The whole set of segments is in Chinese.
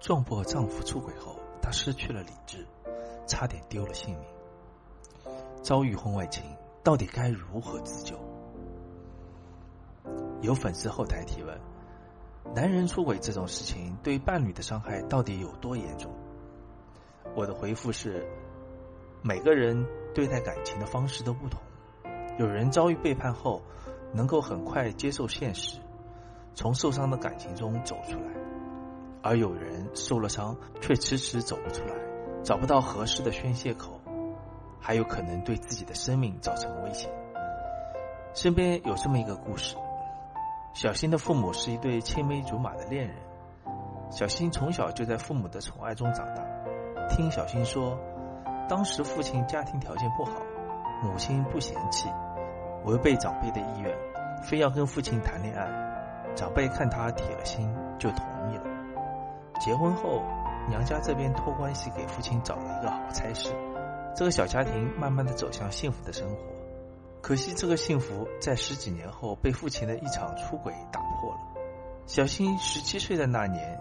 撞破丈夫出轨后，她失去了理智，差点丢了性命。遭遇婚外情，到底该如何自救？有粉丝后台提问：男人出轨这种事情，对伴侣的伤害到底有多严重？我的回复是：每个人对待感情的方式都不同。有人遭遇背叛后，能够很快接受现实，从受伤的感情中走出来；而有人受了伤，却迟迟走不出来，找不到合适的宣泄口，还有可能对自己的生命造成威胁。身边有这么一个故事：小新的父母是一对青梅竹马的恋人，小新从小就在父母的宠爱中长大。听小新说，当时父亲家庭条件不好，母亲不嫌弃。违背长辈的意愿，非要跟父亲谈恋爱，长辈看他铁了心，就同。结婚后，娘家这边托关系给父亲找了一个好差事，这个小家庭慢慢的走向幸福的生活。可惜这个幸福在十几年后被父亲的一场出轨打破了。小新十七岁的那年，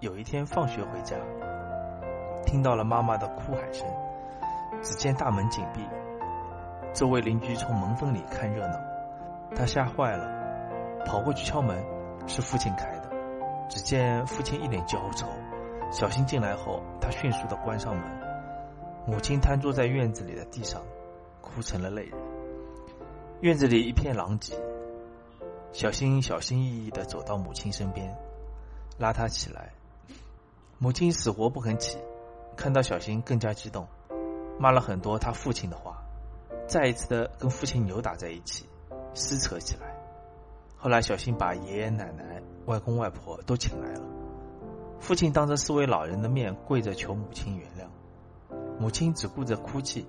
有一天放学回家，听到了妈妈的哭喊声，只见大门紧闭。周围邻居从门缝里看热闹，他吓坏了，跑过去敲门，是父亲开的。只见父亲一脸焦愁，小新进来后，他迅速的关上门。母亲瘫坐在院子里的地上，哭成了泪人。院子里一片狼藉，小新小心翼翼的走到母亲身边，拉她起来。母亲死活不肯起，看到小新更加激动，骂了很多他父亲的话。再一次的跟父亲扭打在一起，撕扯起来。后来小新把爷爷奶奶、外公外婆都请来了，父亲当着四位老人的面跪着求母亲原谅，母亲只顾着哭泣，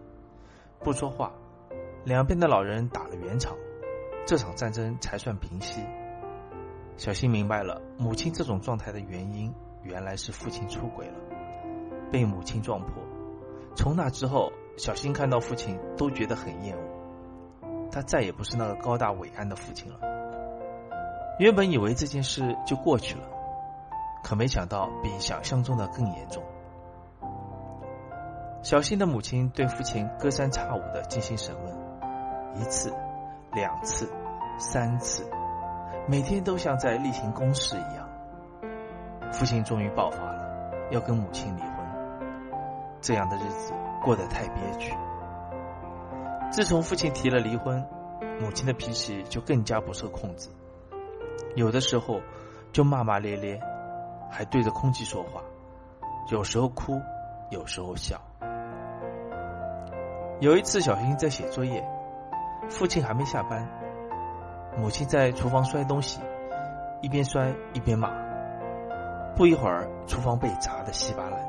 不说话。两边的老人打了圆场，这场战争才算平息。小新明白了母亲这种状态的原因，原来是父亲出轨了，被母亲撞破。从那之后。小新看到父亲都觉得很厌恶，他再也不是那个高大伟岸的父亲了。原本以为这件事就过去了，可没想到比想象中的更严重。小新的母亲对父亲隔三差五的进行审问，一次、两次、三次，每天都像在例行公事一样。父亲终于爆发了，要跟母亲离婚。这样的日子。过得太憋屈。自从父亲提了离婚，母亲的脾气就更加不受控制，有的时候就骂骂咧咧，还对着空气说话，有时候哭，有时候笑。有一次，小新在写作业，父亲还没下班，母亲在厨房摔东西，一边摔一边骂，不一会儿，厨房被砸得稀巴烂。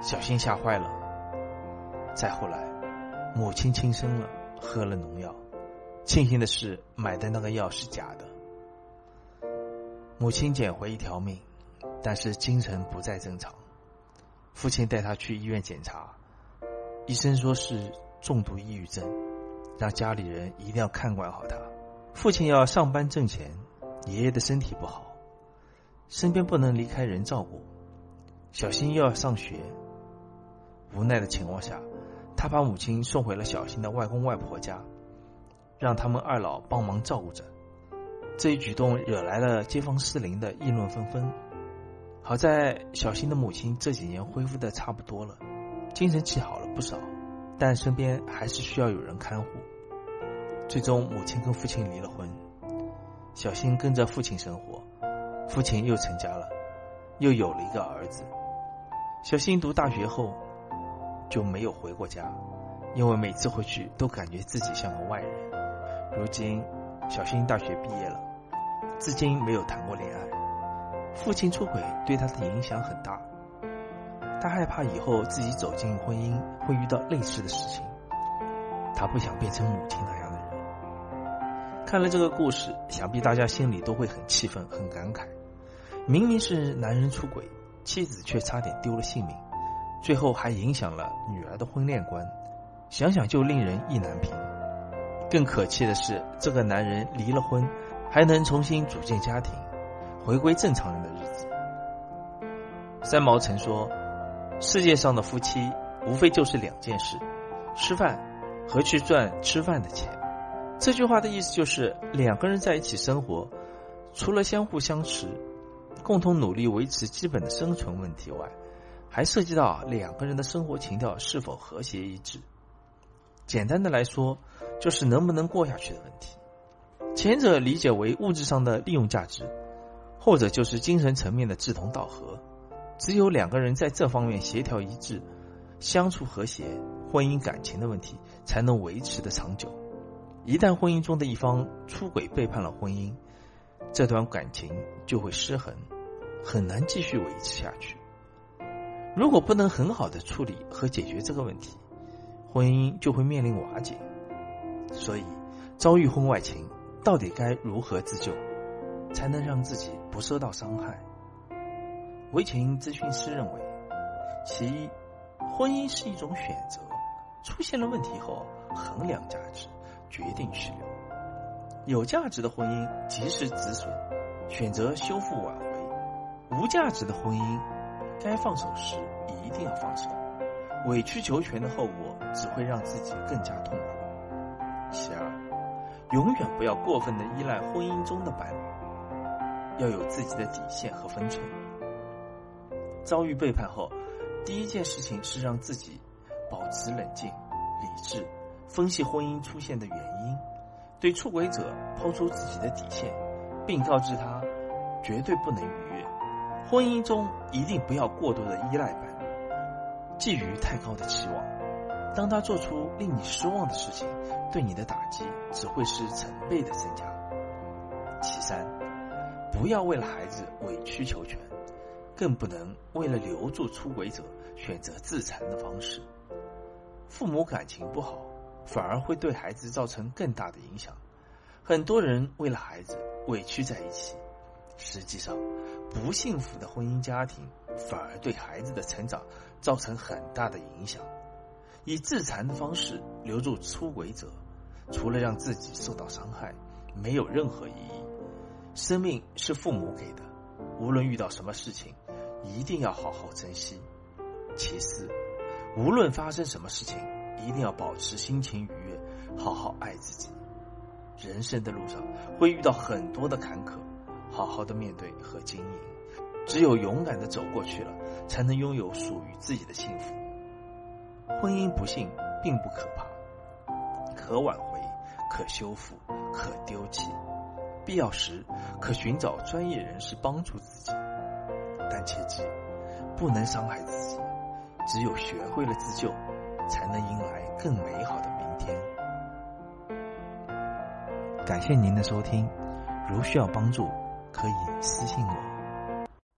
小新吓坏了。再后来，母亲轻生了，喝了农药。庆幸的是，买的那个药是假的。母亲捡回一条命，但是精神不再正常。父亲带他去医院检查，医生说是重度抑郁症，让家里人一定要看管好他。父亲要上班挣钱，爷爷的身体不好，身边不能离开人照顾。小新又要上学。无奈的情况下，他把母亲送回了小新的外公外婆家，让他们二老帮忙照顾着。这一举动惹来了街坊四邻的议论纷纷。好在小新的母亲这几年恢复的差不多了，精神气好了不少，但身边还是需要有人看护。最终，母亲跟父亲离了婚，小新跟着父亲生活，父亲又成家了，又有了一个儿子。小新读大学后。就没有回过家，因为每次回去都感觉自己像个外人。如今，小新大学毕业了，至今没有谈过恋爱。父亲出轨对他的影响很大，他害怕以后自己走进婚姻会遇到类似的事情，他不想变成母亲那样的人。看了这个故事，想必大家心里都会很气愤、很感慨。明明是男人出轨，妻子却差点丢了性命。最后还影响了女儿的婚恋观，想想就令人意难平。更可气的是，这个男人离了婚，还能重新组建家庭，回归正常人的日子。三毛曾说：“世界上的夫妻无非就是两件事，吃饭和去赚吃饭的钱。”这句话的意思就是，两个人在一起生活，除了相互相持、共同努力维持基本的生存问题外，还涉及到两个人的生活情调是否和谐一致。简单的来说，就是能不能过下去的问题。前者理解为物质上的利用价值，后者就是精神层面的志同道合。只有两个人在这方面协调一致、相处和谐，婚姻感情的问题才能维持的长久。一旦婚姻中的一方出轨背叛了婚姻，这段感情就会失衡，很难继续维持下去。如果不能很好的处理和解决这个问题，婚姻就会面临瓦解。所以，遭遇婚外情，到底该如何自救，才能让自己不受到伤害？维情咨询师认为，其一，婚姻是一种选择，出现了问题后衡量价值。决定去留，有价值的婚姻及时止损，选择修复挽回；无价值的婚姻，该放手时一定要放手。委曲求全的后果只会让自己更加痛苦。其二，永远不要过分的依赖婚姻中的伴侣，要有自己的底线和分寸。遭遇背叛后，第一件事情是让自己保持冷静、理智。分析婚姻出现的原因，对出轨者抛出自己的底线，并告知他绝对不能逾越。婚姻中一定不要过多的依赖伴侣，寄予太高的期望。当他做出令你失望的事情，对你的打击只会是成倍的增加。其三，不要为了孩子委曲求全，更不能为了留住出轨者选择自残的方式。父母感情不好。反而会对孩子造成更大的影响。很多人为了孩子委屈在一起，实际上，不幸福的婚姻家庭反而对孩子的成长造成很大的影响。以自残的方式留住出轨者，除了让自己受到伤害，没有任何意义。生命是父母给的，无论遇到什么事情，一定要好好珍惜。其次，无论发生什么事情。一定要保持心情愉悦，好好爱自己。人生的路上会遇到很多的坎坷，好好的面对和经营。只有勇敢的走过去了，才能拥有属于自己的幸福。婚姻不幸并不可怕，可挽回，可修复，可丢弃，必要时可寻找专业人士帮助自己。但切记，不能伤害自己。只有学会了自救。才能迎来更美好的明天。感谢您的收听，如需要帮助，可以私信我。